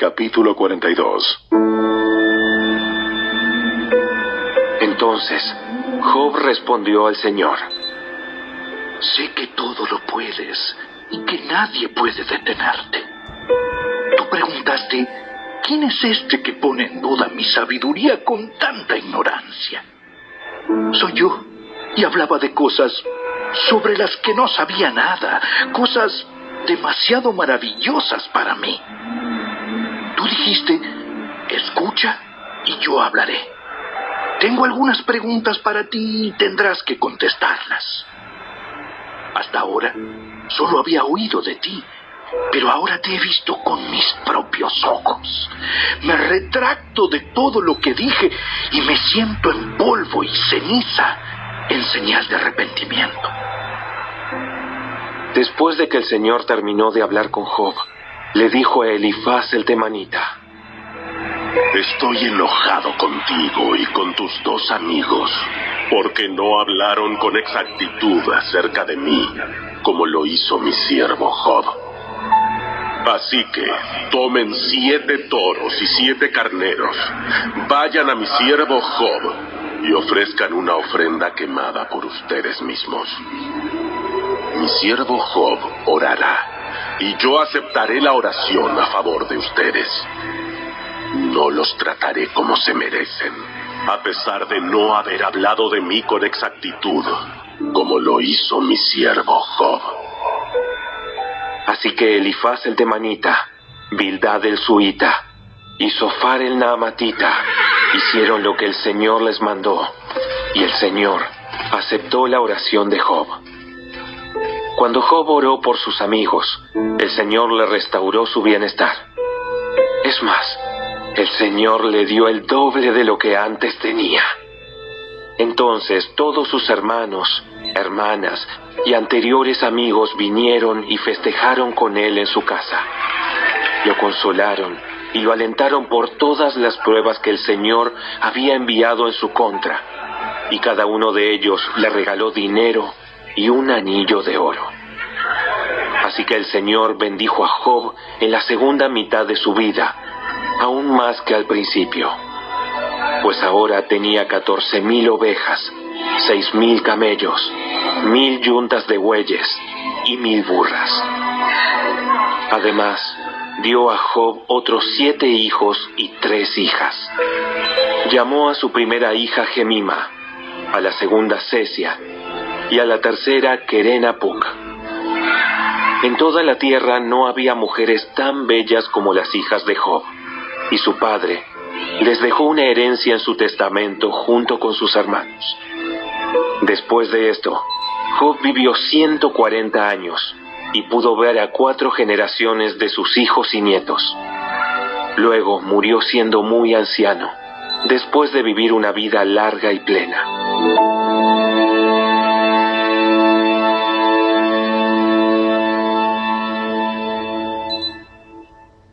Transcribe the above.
Capítulo 42 Entonces, Job respondió al Señor. Sé que todo lo puedes y que nadie puede detenerte. Tú preguntaste, ¿quién es este que pone en duda mi sabiduría con tanta ignorancia? Soy yo, y hablaba de cosas sobre las que no sabía nada, cosas demasiado maravillosas para mí. Tú dijiste, escucha y yo hablaré. Tengo algunas preguntas para ti y tendrás que contestarlas. Hasta ahora solo había oído de ti, pero ahora te he visto con mis propios ojos. Me retracto de todo lo que dije y me siento en polvo y ceniza en señal de arrepentimiento. Después de que el Señor terminó de hablar con Job, le dijo a Elifaz el temanita, Estoy enojado contigo y con tus dos amigos, porque no hablaron con exactitud acerca de mí, como lo hizo mi siervo Job. Así que tomen siete toros y siete carneros, vayan a mi siervo Job y ofrezcan una ofrenda quemada por ustedes mismos. Mi siervo Job orará, y yo aceptaré la oración a favor de ustedes. No los trataré como se merecen, a pesar de no haber hablado de mí con exactitud, como lo hizo mi siervo Job. Así que Elifaz el temanita, Bildad el suita y Sofar el naamatita hicieron lo que el Señor les mandó, y el Señor aceptó la oración de Job. Cuando Job oró por sus amigos, el Señor le restauró su bienestar. Es más, el Señor le dio el doble de lo que antes tenía. Entonces todos sus hermanos, hermanas y anteriores amigos vinieron y festejaron con él en su casa. Lo consolaron y lo alentaron por todas las pruebas que el Señor había enviado en su contra, y cada uno de ellos le regaló dinero y un anillo de oro. Así que el Señor bendijo a Job en la segunda mitad de su vida, aún más que al principio, pues ahora tenía catorce mil ovejas, seis mil camellos, mil yuntas de bueyes y mil burras. Además, dio a Job otros siete hijos y tres hijas. Llamó a su primera hija Gemima, a la segunda Cesia y a la tercera Kerenapuk. En toda la tierra no había mujeres tan bellas como las hijas de Job, y su padre les dejó una herencia en su testamento junto con sus hermanos. Después de esto, Job vivió 140 años y pudo ver a cuatro generaciones de sus hijos y nietos. Luego murió siendo muy anciano, después de vivir una vida larga y plena.